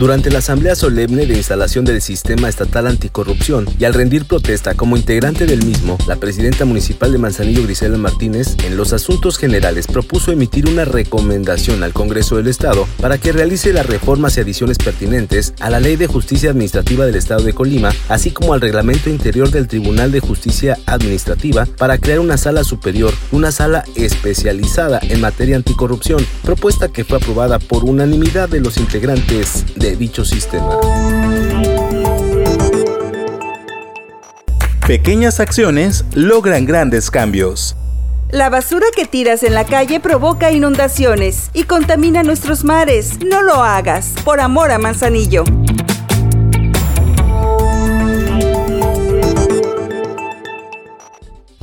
Durante la asamblea solemne de instalación del Sistema Estatal Anticorrupción y al rendir protesta como integrante del mismo, la presidenta municipal de Manzanillo, Grisela Martínez, en los asuntos generales propuso emitir una recomendación al Congreso del Estado para que realice las reformas y adiciones pertinentes a la Ley de Justicia Administrativa del Estado de Colima, así como al reglamento interior del Tribunal de Justicia Administrativa para crear una sala superior, una sala especializada en materia anticorrupción, propuesta que fue aprobada por unanimidad de los integrantes de dicho sistema. Pequeñas acciones logran grandes cambios. La basura que tiras en la calle provoca inundaciones y contamina nuestros mares. No lo hagas, por amor a Manzanillo.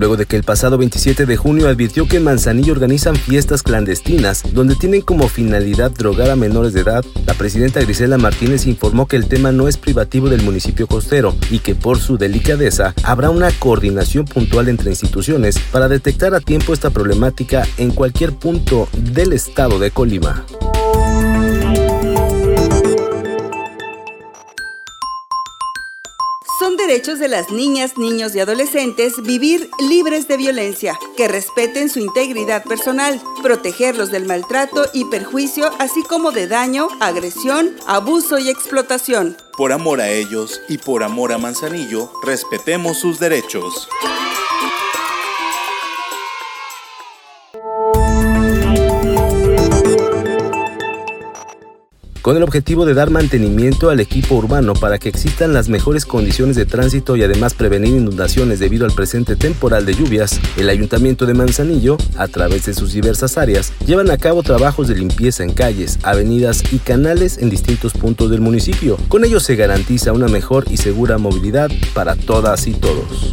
Luego de que el pasado 27 de junio advirtió que en Manzanillo organizan fiestas clandestinas donde tienen como finalidad drogar a menores de edad, la presidenta Grisela Martínez informó que el tema no es privativo del municipio costero y que por su delicadeza habrá una coordinación puntual entre instituciones para detectar a tiempo esta problemática en cualquier punto del estado de Colima. Son derechos de las niñas, niños y adolescentes vivir libres de violencia, que respeten su integridad personal, protegerlos del maltrato y perjuicio, así como de daño, agresión, abuso y explotación. Por amor a ellos y por amor a Manzanillo, respetemos sus derechos. Con el objetivo de dar mantenimiento al equipo urbano para que existan las mejores condiciones de tránsito y además prevenir inundaciones debido al presente temporal de lluvias, el Ayuntamiento de Manzanillo, a través de sus diversas áreas, llevan a cabo trabajos de limpieza en calles, avenidas y canales en distintos puntos del municipio. Con ello se garantiza una mejor y segura movilidad para todas y todos.